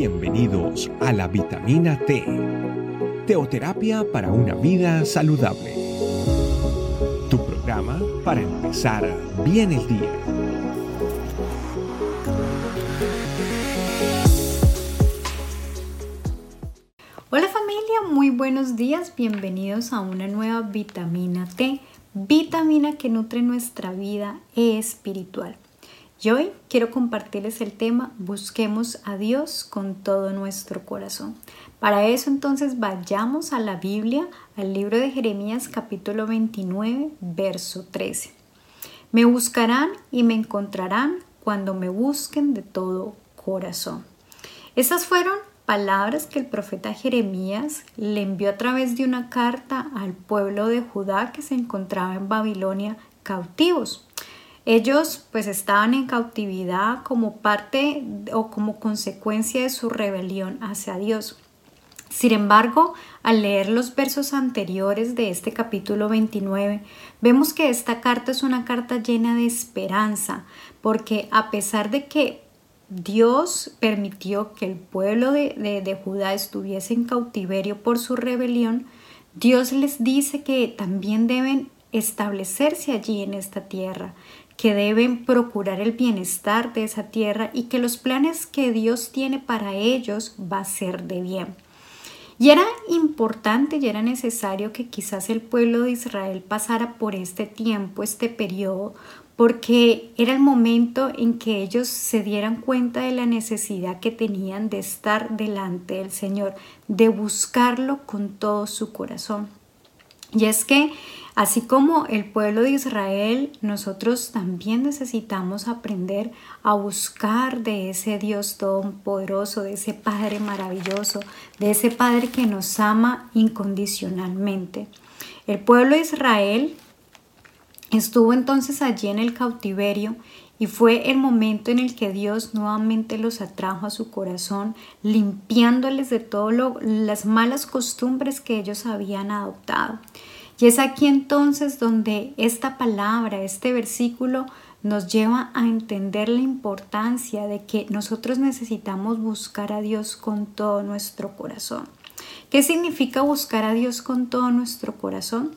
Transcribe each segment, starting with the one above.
Bienvenidos a la vitamina T, teoterapia para una vida saludable. Tu programa para empezar bien el día. Hola familia, muy buenos días, bienvenidos a una nueva vitamina T, vitamina que nutre nuestra vida espiritual. Y hoy quiero compartirles el tema Busquemos a Dios con todo nuestro corazón. Para eso entonces vayamos a la Biblia, al libro de Jeremías capítulo 29, verso 13. Me buscarán y me encontrarán cuando me busquen de todo corazón. Esas fueron palabras que el profeta Jeremías le envió a través de una carta al pueblo de Judá que se encontraba en Babilonia cautivos. Ellos pues estaban en cautividad como parte o como consecuencia de su rebelión hacia Dios. Sin embargo, al leer los versos anteriores de este capítulo 29, vemos que esta carta es una carta llena de esperanza, porque a pesar de que Dios permitió que el pueblo de, de, Judá estuviese en cautiverio por su rebelión, Dios les dice que también deben establecerse allí en esta tierra, que deben procurar el bienestar de esa tierra y que los planes que Dios tiene para ellos va a ser de bien. Y era importante y era necesario que quizás el pueblo de Israel pasara por este tiempo, este periodo, porque era el momento en que ellos se dieran cuenta de la necesidad que tenían de estar delante del Señor, de buscarlo con todo su corazón. Y es que Así como el pueblo de Israel, nosotros también necesitamos aprender a buscar de ese Dios todopoderoso, de ese Padre maravilloso, de ese Padre que nos ama incondicionalmente. El pueblo de Israel estuvo entonces allí en el cautiverio y fue el momento en el que Dios nuevamente los atrajo a su corazón, limpiándoles de todas las malas costumbres que ellos habían adoptado. Y es aquí entonces donde esta palabra, este versículo, nos lleva a entender la importancia de que nosotros necesitamos buscar a Dios con todo nuestro corazón. ¿Qué significa buscar a Dios con todo nuestro corazón?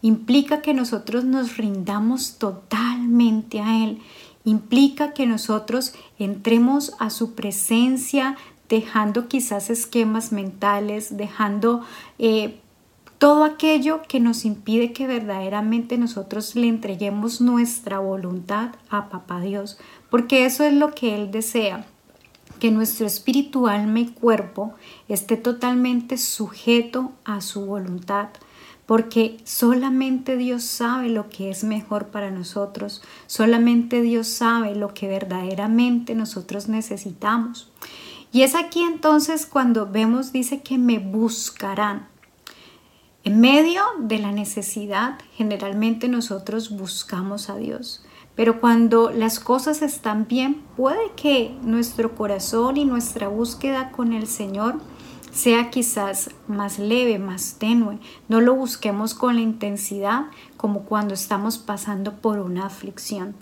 Implica que nosotros nos rindamos totalmente a Él. Implica que nosotros entremos a su presencia dejando quizás esquemas mentales, dejando eh, todo aquello que nos impide que verdaderamente nosotros le entreguemos nuestra voluntad a Papá Dios, porque eso es lo que Él desea, que nuestro espíritu, alma y cuerpo esté totalmente sujeto a su voluntad, porque solamente Dios sabe lo que es mejor para nosotros, solamente Dios sabe lo que verdaderamente nosotros necesitamos. Y es aquí entonces cuando vemos, dice que me buscarán. En medio de la necesidad, generalmente nosotros buscamos a Dios. Pero cuando las cosas están bien, puede que nuestro corazón y nuestra búsqueda con el Señor sea quizás más leve, más tenue. No lo busquemos con la intensidad como cuando estamos pasando por una aflicción.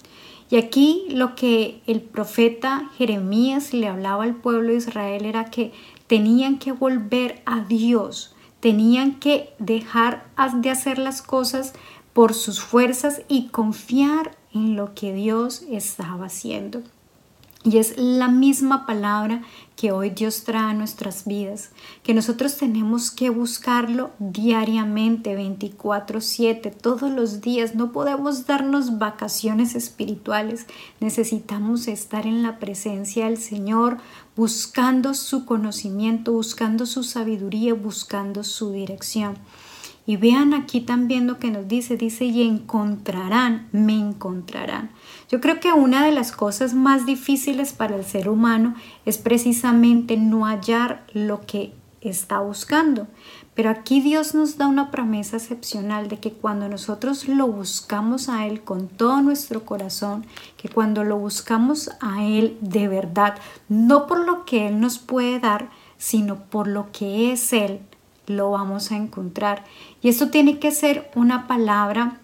Y aquí lo que el profeta Jeremías le hablaba al pueblo de Israel era que tenían que volver a Dios tenían que dejar de hacer las cosas por sus fuerzas y confiar en lo que Dios estaba haciendo. Y es la misma palabra que hoy Dios trae a nuestras vidas, que nosotros tenemos que buscarlo diariamente, 24/7, todos los días. No podemos darnos vacaciones espirituales. Necesitamos estar en la presencia del Señor, buscando su conocimiento, buscando su sabiduría, buscando su dirección. Y vean aquí también lo que nos dice, dice, y encontrarán, me encontrarán. Yo creo que una de las cosas más difíciles para el ser humano es precisamente no hallar lo que está buscando. Pero aquí Dios nos da una promesa excepcional de que cuando nosotros lo buscamos a Él con todo nuestro corazón, que cuando lo buscamos a Él de verdad, no por lo que Él nos puede dar, sino por lo que es Él, lo vamos a encontrar. Y esto tiene que ser una palabra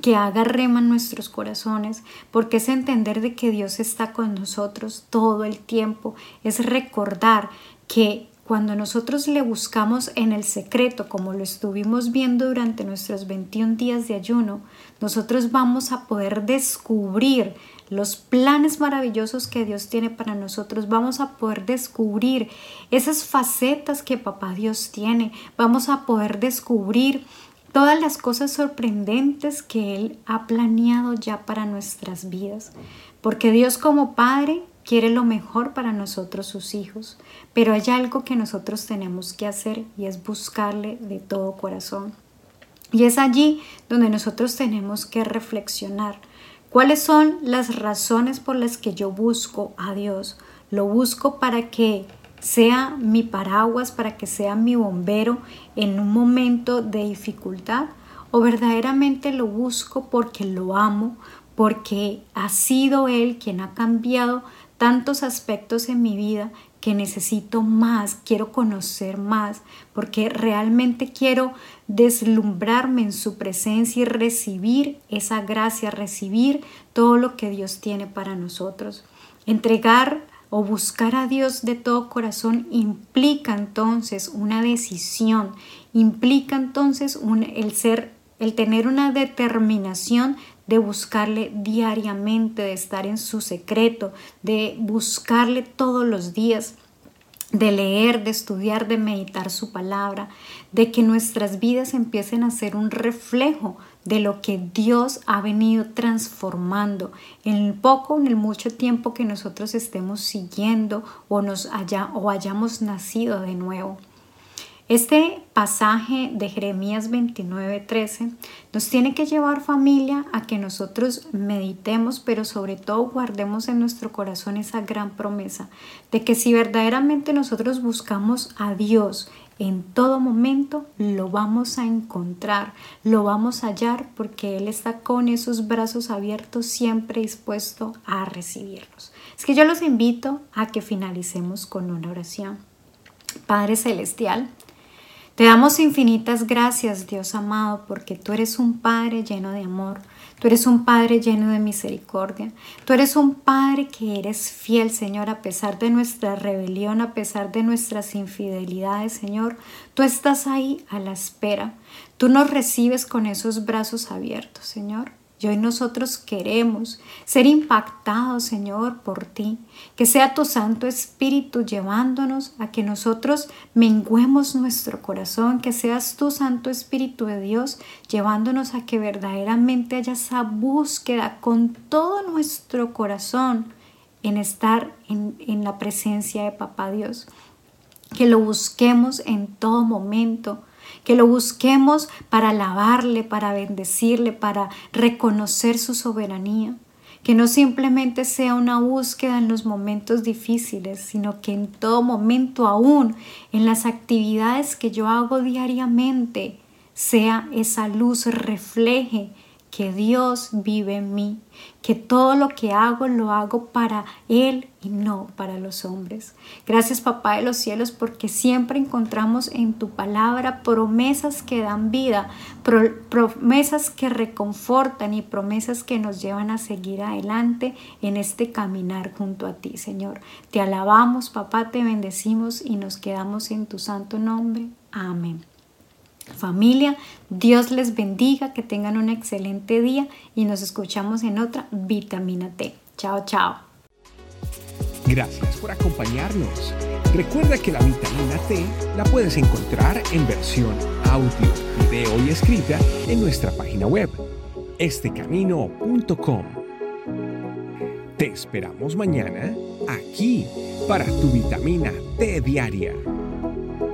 que haga rema en nuestros corazones, porque es entender de que Dios está con nosotros todo el tiempo, es recordar que cuando nosotros le buscamos en el secreto, como lo estuvimos viendo durante nuestros 21 días de ayuno, nosotros vamos a poder descubrir los planes maravillosos que Dios tiene para nosotros. Vamos a poder descubrir esas facetas que papá Dios tiene. Vamos a poder descubrir todas las cosas sorprendentes que Él ha planeado ya para nuestras vidas. Porque Dios como Padre quiere lo mejor para nosotros sus hijos, pero hay algo que nosotros tenemos que hacer y es buscarle de todo corazón. Y es allí donde nosotros tenemos que reflexionar. ¿Cuáles son las razones por las que yo busco a Dios? Lo busco para que sea mi paraguas, para que sea mi bombero en un momento de dificultad o verdaderamente lo busco porque lo amo, porque ha sido Él quien ha cambiado tantos aspectos en mi vida que necesito más, quiero conocer más, porque realmente quiero deslumbrarme en su presencia y recibir esa gracia, recibir todo lo que Dios tiene para nosotros. Entregar o buscar a Dios de todo corazón implica entonces una decisión, implica entonces el ser, el tener una determinación de buscarle diariamente, de estar en su secreto, de buscarle todos los días de leer, de estudiar, de meditar su palabra, de que nuestras vidas empiecen a ser un reflejo de lo que Dios ha venido transformando en el poco, en el mucho tiempo que nosotros estemos siguiendo o, nos o hayamos nacido de nuevo. Este pasaje de Jeremías 29:13 nos tiene que llevar familia a que nosotros meditemos, pero sobre todo guardemos en nuestro corazón esa gran promesa de que si verdaderamente nosotros buscamos a Dios en todo momento, lo vamos a encontrar, lo vamos a hallar porque Él está con esos brazos abiertos siempre dispuesto a recibirnos. Es que yo los invito a que finalicemos con una oración. Padre Celestial, te damos infinitas gracias, Dios amado, porque tú eres un Padre lleno de amor, tú eres un Padre lleno de misericordia, tú eres un Padre que eres fiel, Señor, a pesar de nuestra rebelión, a pesar de nuestras infidelidades, Señor, tú estás ahí a la espera, tú nos recibes con esos brazos abiertos, Señor. Y hoy nosotros queremos ser impactados, Señor, por ti. Que sea tu Santo Espíritu llevándonos a que nosotros menguemos nuestro corazón. Que seas tu Santo Espíritu de Dios llevándonos a que verdaderamente haya esa búsqueda con todo nuestro corazón en estar en, en la presencia de Papá Dios. Que lo busquemos en todo momento que lo busquemos para alabarle, para bendecirle, para reconocer su soberanía. Que no simplemente sea una búsqueda en los momentos difíciles, sino que en todo momento, aún en las actividades que yo hago diariamente, sea esa luz refleje que Dios vive en mí, que todo lo que hago lo hago para Él y no para los hombres. Gracias Papá de los cielos porque siempre encontramos en tu palabra promesas que dan vida, promesas que reconfortan y promesas que nos llevan a seguir adelante en este caminar junto a ti, Señor. Te alabamos, Papá, te bendecimos y nos quedamos en tu santo nombre. Amén. Familia, Dios les bendiga, que tengan un excelente día y nos escuchamos en otra vitamina T. Chao, chao. Gracias por acompañarnos. Recuerda que la vitamina T la puedes encontrar en versión audio, video y escrita en nuestra página web, estecamino.com. Te esperamos mañana aquí para tu vitamina T diaria.